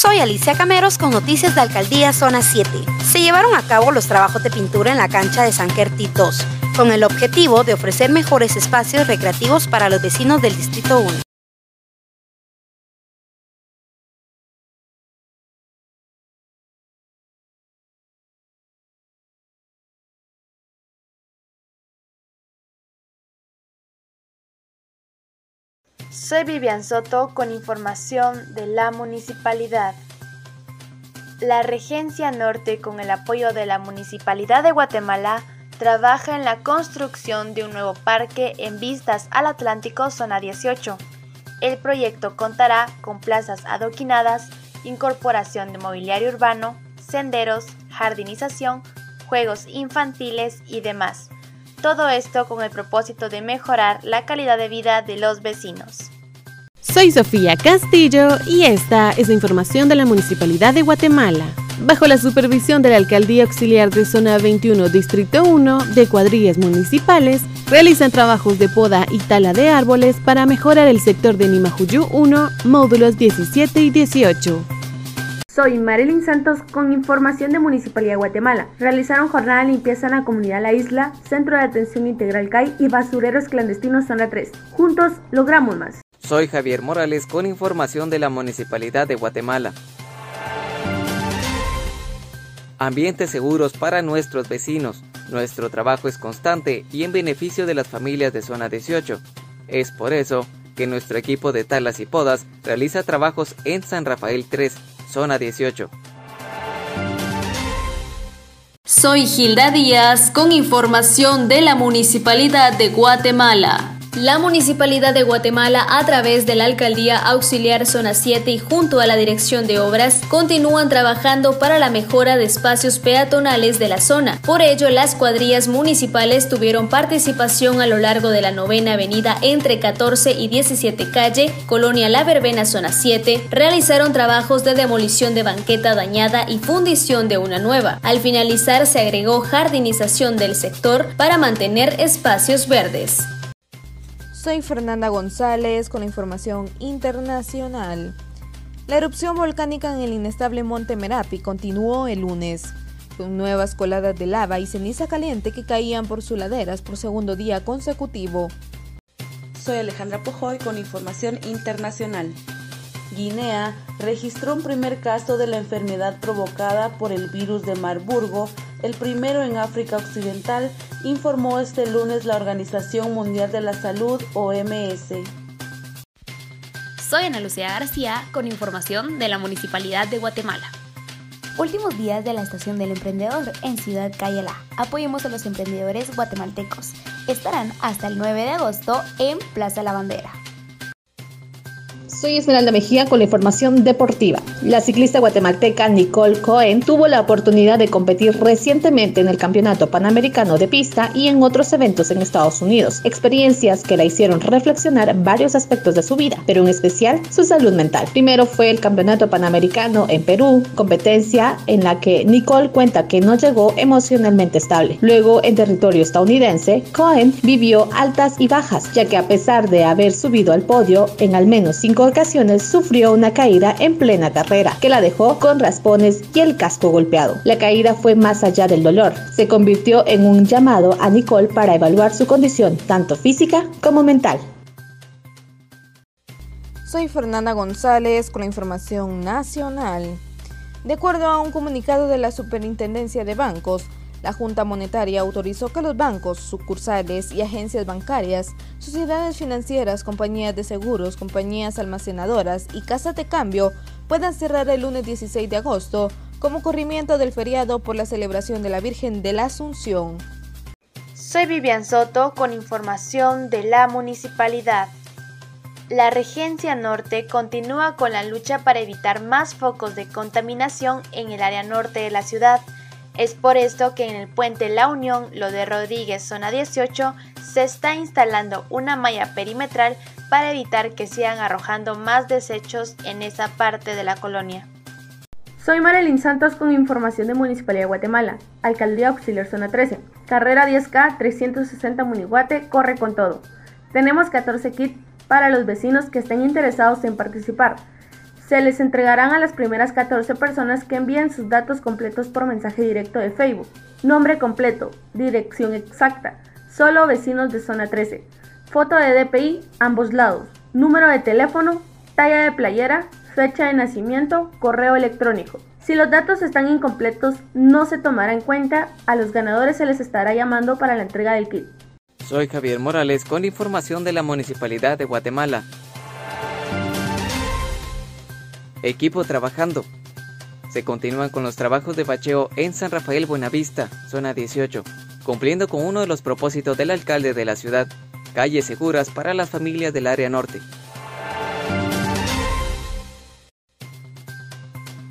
Soy Alicia Cameros con noticias de Alcaldía Zona 7. Se llevaron a cabo los trabajos de pintura en la cancha de San Querti 2, con el objetivo de ofrecer mejores espacios recreativos para los vecinos del Distrito 1. Soy Vivian Soto con información de la municipalidad. La Regencia Norte, con el apoyo de la Municipalidad de Guatemala, trabaja en la construcción de un nuevo parque en vistas al Atlántico Zona 18. El proyecto contará con plazas adoquinadas, incorporación de mobiliario urbano, senderos, jardinización, juegos infantiles y demás. Todo esto con el propósito de mejorar la calidad de vida de los vecinos. Soy Sofía Castillo y esta es la información de la Municipalidad de Guatemala. Bajo la supervisión de la Alcaldía Auxiliar de Zona 21, Distrito 1, de cuadrillas municipales, realizan trabajos de poda y tala de árboles para mejorar el sector de Nimajuyú 1, módulos 17 y 18. Soy Marilyn Santos con información de Municipalidad de Guatemala. Realizaron jornada de limpieza en la comunidad La Isla, Centro de Atención Integral CAI y Basureros Clandestinos Zona 3. Juntos logramos más. Soy Javier Morales con información de la Municipalidad de Guatemala. Ambientes seguros para nuestros vecinos. Nuestro trabajo es constante y en beneficio de las familias de Zona 18. Es por eso que nuestro equipo de talas y podas realiza trabajos en San Rafael 3, zona 18. Soy Gilda Díaz con información de la Municipalidad de Guatemala. La Municipalidad de Guatemala, a través de la Alcaldía Auxiliar Zona 7 y junto a la Dirección de Obras, continúan trabajando para la mejora de espacios peatonales de la zona. Por ello, las cuadrillas municipales tuvieron participación a lo largo de la novena avenida entre 14 y 17 calle, Colonia La Verbena Zona 7, realizaron trabajos de demolición de banqueta dañada y fundición de una nueva. Al finalizar, se agregó jardinización del sector para mantener espacios verdes. Soy Fernanda González con información internacional. La erupción volcánica en el inestable Monte Merapi continuó el lunes, con nuevas coladas de lava y ceniza caliente que caían por sus laderas por segundo día consecutivo. Soy Alejandra Pojoy con información internacional. Guinea registró un primer caso de la enfermedad provocada por el virus de Marburgo el primero en África Occidental, informó este lunes la Organización Mundial de la Salud, OMS. Soy Ana Lucía García con información de la Municipalidad de Guatemala. Últimos días de la Estación del Emprendedor en Ciudad Cayala. Apoyemos a los emprendedores guatemaltecos. Estarán hasta el 9 de agosto en Plaza La Bandera. Soy Esmeralda Mejía con la información deportiva. La ciclista guatemalteca Nicole Cohen tuvo la oportunidad de competir recientemente en el Campeonato Panamericano de Pista y en otros eventos en Estados Unidos, experiencias que la hicieron reflexionar varios aspectos de su vida, pero en especial su salud mental. Primero fue el Campeonato Panamericano en Perú, competencia en la que Nicole cuenta que no llegó emocionalmente estable. Luego, en territorio estadounidense, Cohen vivió altas y bajas, ya que a pesar de haber subido al podio en al menos cinco ocasiones sufrió una caída en plena carrera, que la dejó con raspones y el casco golpeado. La caída fue más allá del dolor, se convirtió en un llamado a Nicole para evaluar su condición, tanto física como mental. Soy Fernanda González con la información nacional. De acuerdo a un comunicado de la Superintendencia de Bancos, la Junta Monetaria autorizó que los bancos, sucursales y agencias bancarias, sociedades financieras, compañías de seguros, compañías almacenadoras y casas de cambio puedan cerrar el lunes 16 de agosto como corrimiento del feriado por la celebración de la Virgen de la Asunción. Soy Vivian Soto con información de la municipalidad. La Regencia Norte continúa con la lucha para evitar más focos de contaminación en el área norte de la ciudad es por esto que en el puente La Unión, lo de Rodríguez, zona 18, se está instalando una malla perimetral para evitar que sigan arrojando más desechos en esa parte de la colonia. Soy Marilyn Santos con información de Municipalidad de Guatemala, Alcaldía Auxiliar Zona 13, carrera 10K 360 Munihuate, corre con todo. Tenemos 14 kits para los vecinos que estén interesados en participar. Se les entregarán a las primeras 14 personas que envíen sus datos completos por mensaje directo de Facebook. Nombre completo, dirección exacta, solo vecinos de zona 13, foto de DPI ambos lados, número de teléfono, talla de playera, fecha de nacimiento, correo electrónico. Si los datos están incompletos, no se tomará en cuenta, a los ganadores se les estará llamando para la entrega del kit. Soy Javier Morales con información de la Municipalidad de Guatemala. Equipo trabajando. Se continúan con los trabajos de bacheo en San Rafael Buenavista, zona 18, cumpliendo con uno de los propósitos del alcalde de la ciudad, calles seguras para las familias del área norte.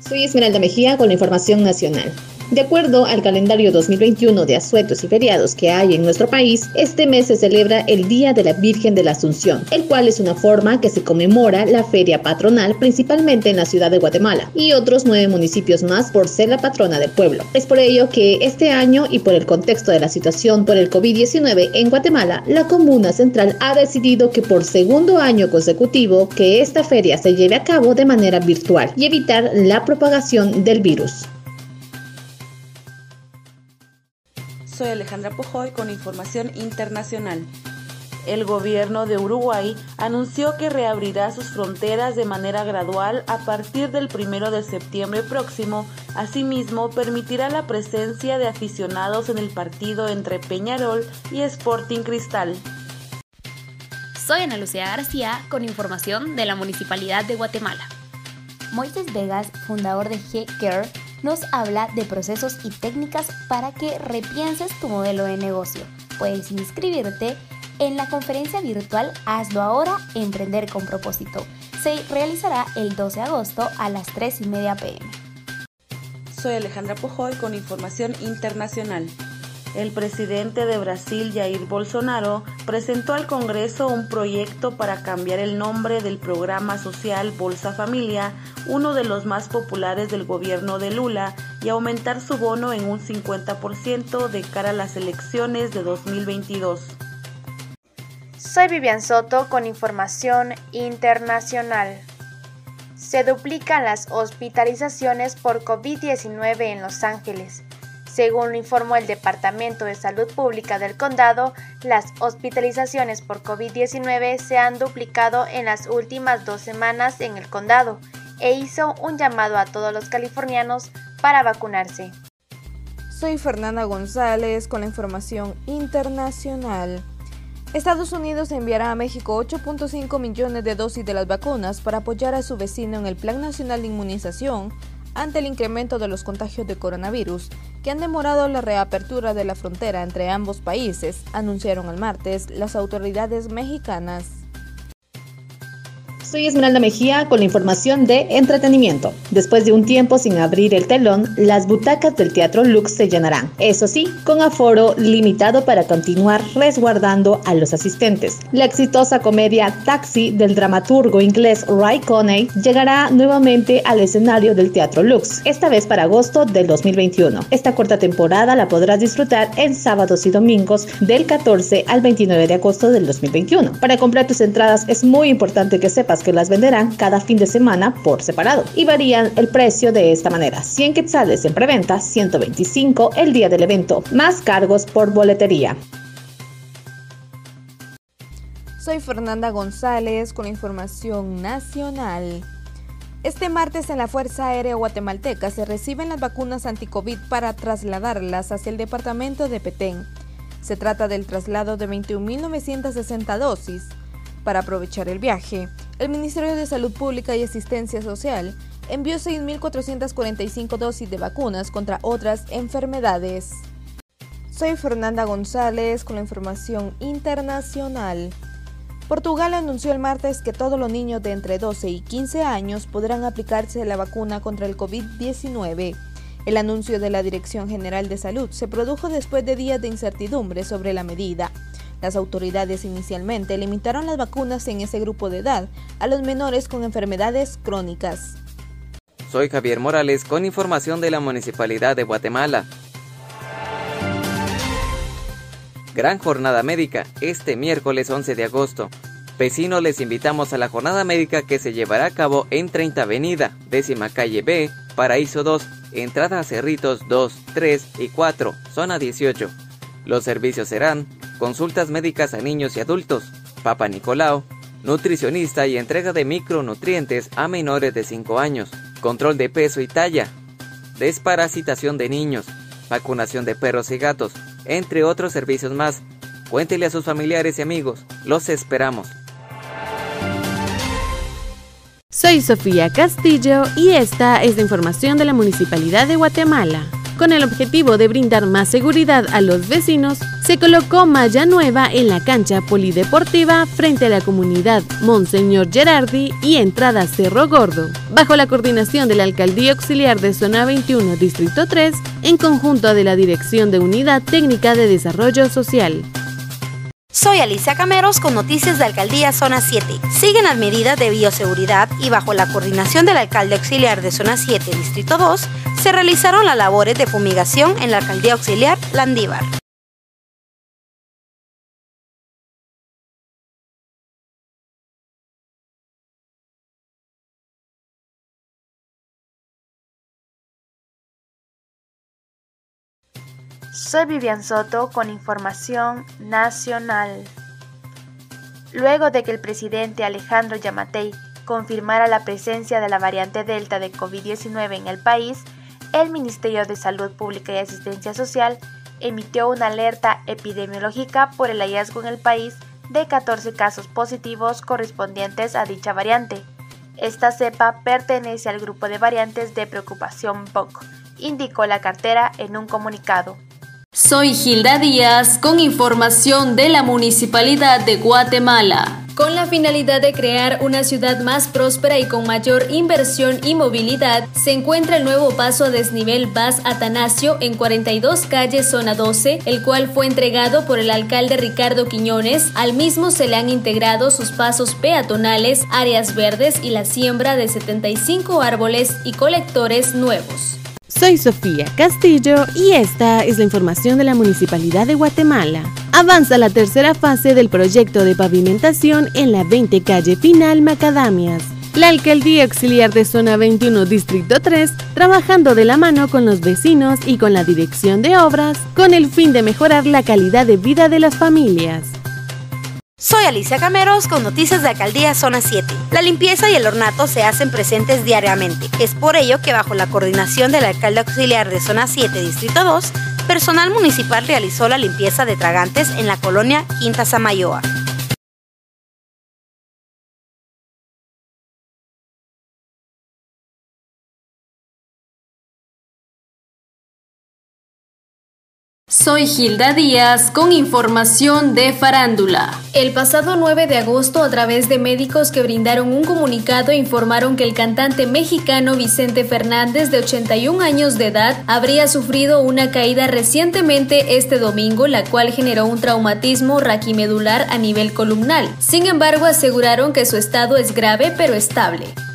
Soy Esmeralda Mejía con la información nacional. De acuerdo al calendario 2021 de asuetos y feriados que hay en nuestro país, este mes se celebra el Día de la Virgen de la Asunción, el cual es una forma que se conmemora la feria patronal principalmente en la ciudad de Guatemala y otros nueve municipios más por ser la patrona del pueblo. Es por ello que este año y por el contexto de la situación por el COVID-19 en Guatemala, la Comuna Central ha decidido que por segundo año consecutivo que esta feria se lleve a cabo de manera virtual y evitar la propagación del virus. Soy Alejandra Pujoy con información internacional. El gobierno de Uruguay anunció que reabrirá sus fronteras de manera gradual a partir del 1 de septiembre próximo. Asimismo, permitirá la presencia de aficionados en el partido entre Peñarol y Sporting Cristal. Soy Ana Lucía García con información de la Municipalidad de Guatemala. Moisés Vegas, fundador de G-Care, nos habla de procesos y técnicas para que repienses tu modelo de negocio. Puedes inscribirte en la conferencia virtual Hazlo ahora, emprender con propósito. Se realizará el 12 de agosto a las 3 y media pm. Soy Alejandra Pujoy con información internacional. El presidente de Brasil, Jair Bolsonaro, presentó al Congreso un proyecto para cambiar el nombre del programa social Bolsa Familia, uno de los más populares del gobierno de Lula, y aumentar su bono en un 50% de cara a las elecciones de 2022. Soy Vivian Soto con información internacional. Se duplican las hospitalizaciones por COVID-19 en Los Ángeles. Según informó el Departamento de Salud Pública del condado, las hospitalizaciones por COVID-19 se han duplicado en las últimas dos semanas en el condado e hizo un llamado a todos los californianos para vacunarse. Soy Fernanda González con la información internacional. Estados Unidos enviará a México 8.5 millones de dosis de las vacunas para apoyar a su vecino en el Plan Nacional de Inmunización ante el incremento de los contagios de coronavirus que han demorado la reapertura de la frontera entre ambos países, anunciaron el martes las autoridades mexicanas. Soy Esmeralda Mejía con la información de entretenimiento. Después de un tiempo sin abrir el telón, las butacas del Teatro Lux se llenarán. Eso sí, con aforo limitado para continuar resguardando a los asistentes. La exitosa comedia Taxi del dramaturgo inglés Ray Coney llegará nuevamente al escenario del Teatro Lux, esta vez para agosto del 2021. Esta corta temporada la podrás disfrutar en sábados y domingos del 14 al 29 de agosto del 2021. Para comprar tus entradas es muy importante que sepas que las venderán cada fin de semana por separado y varían el precio de esta manera. 100 quetzales en preventa, 125 el día del evento, más cargos por boletería. Soy Fernanda González con información nacional. Este martes en la Fuerza Aérea Guatemalteca se reciben las vacunas anti-COVID para trasladarlas hacia el departamento de Petén. Se trata del traslado de 21.960 dosis. Para aprovechar el viaje, el Ministerio de Salud Pública y Asistencia Social envió 6.445 dosis de vacunas contra otras enfermedades. Soy Fernanda González con la información internacional. Portugal anunció el martes que todos los niños de entre 12 y 15 años podrán aplicarse la vacuna contra el COVID-19. El anuncio de la Dirección General de Salud se produjo después de días de incertidumbre sobre la medida. Las autoridades inicialmente limitaron las vacunas en ese grupo de edad a los menores con enfermedades crónicas. Soy Javier Morales con información de la Municipalidad de Guatemala. Gran jornada médica este miércoles 11 de agosto. Vecinos les invitamos a la jornada médica que se llevará a cabo en 30 Avenida, décima calle B, Paraíso 2, entrada a Cerritos 2, 3 y 4, zona 18. Los servicios serán consultas médicas a niños y adultos, Papa Nicolau, nutricionista y entrega de micronutrientes a menores de 5 años, control de peso y talla, desparasitación de niños, vacunación de perros y gatos, entre otros servicios más. Cuéntele a sus familiares y amigos, los esperamos. Soy Sofía Castillo y esta es la información de la Municipalidad de Guatemala. Con el objetivo de brindar más seguridad a los vecinos, se colocó malla nueva en la cancha polideportiva frente a la comunidad Monseñor Gerardi y entrada Cerro Gordo, bajo la coordinación de la Alcaldía Auxiliar de Zona 21, Distrito 3, en conjunto de la Dirección de Unidad Técnica de Desarrollo Social. Soy Alicia Cameros con noticias de Alcaldía Zona 7. Siguen las medidas de bioseguridad y bajo la coordinación del alcalde auxiliar de Zona 7, Distrito 2, se realizaron las labores de fumigación en la Alcaldía Auxiliar Landívar. Soy Vivian Soto con información nacional. Luego de que el presidente Alejandro Yamatei confirmara la presencia de la variante Delta de COVID-19 en el país, el Ministerio de Salud Pública y Asistencia Social emitió una alerta epidemiológica por el hallazgo en el país de 14 casos positivos correspondientes a dicha variante. Esta cepa pertenece al grupo de variantes de preocupación POC, indicó la cartera en un comunicado. Soy Gilda Díaz con información de la Municipalidad de Guatemala. Con la finalidad de crear una ciudad más próspera y con mayor inversión y movilidad, se encuentra el nuevo paso a desnivel Bas Atanasio en 42 calles zona 12, el cual fue entregado por el alcalde Ricardo Quiñones. Al mismo se le han integrado sus pasos peatonales, áreas verdes y la siembra de 75 árboles y colectores nuevos. Soy Sofía Castillo y esta es la información de la Municipalidad de Guatemala. Avanza la tercera fase del proyecto de pavimentación en la 20 calle Final Macadamias. La Alcaldía Auxiliar de Zona 21, Distrito 3, trabajando de la mano con los vecinos y con la Dirección de Obras, con el fin de mejorar la calidad de vida de las familias. Soy Alicia Cameros con noticias de Alcaldía Zona 7. La limpieza y el ornato se hacen presentes diariamente. Es por ello que bajo la coordinación del alcalde auxiliar de Zona 7, Distrito 2, personal municipal realizó la limpieza de tragantes en la colonia Quinta Samayoa. Soy Gilda Díaz con información de farándula. El pasado 9 de agosto, a través de médicos que brindaron un comunicado, informaron que el cantante mexicano Vicente Fernández, de 81 años de edad, habría sufrido una caída recientemente este domingo, la cual generó un traumatismo raquimedular a nivel columnal. Sin embargo, aseguraron que su estado es grave pero estable.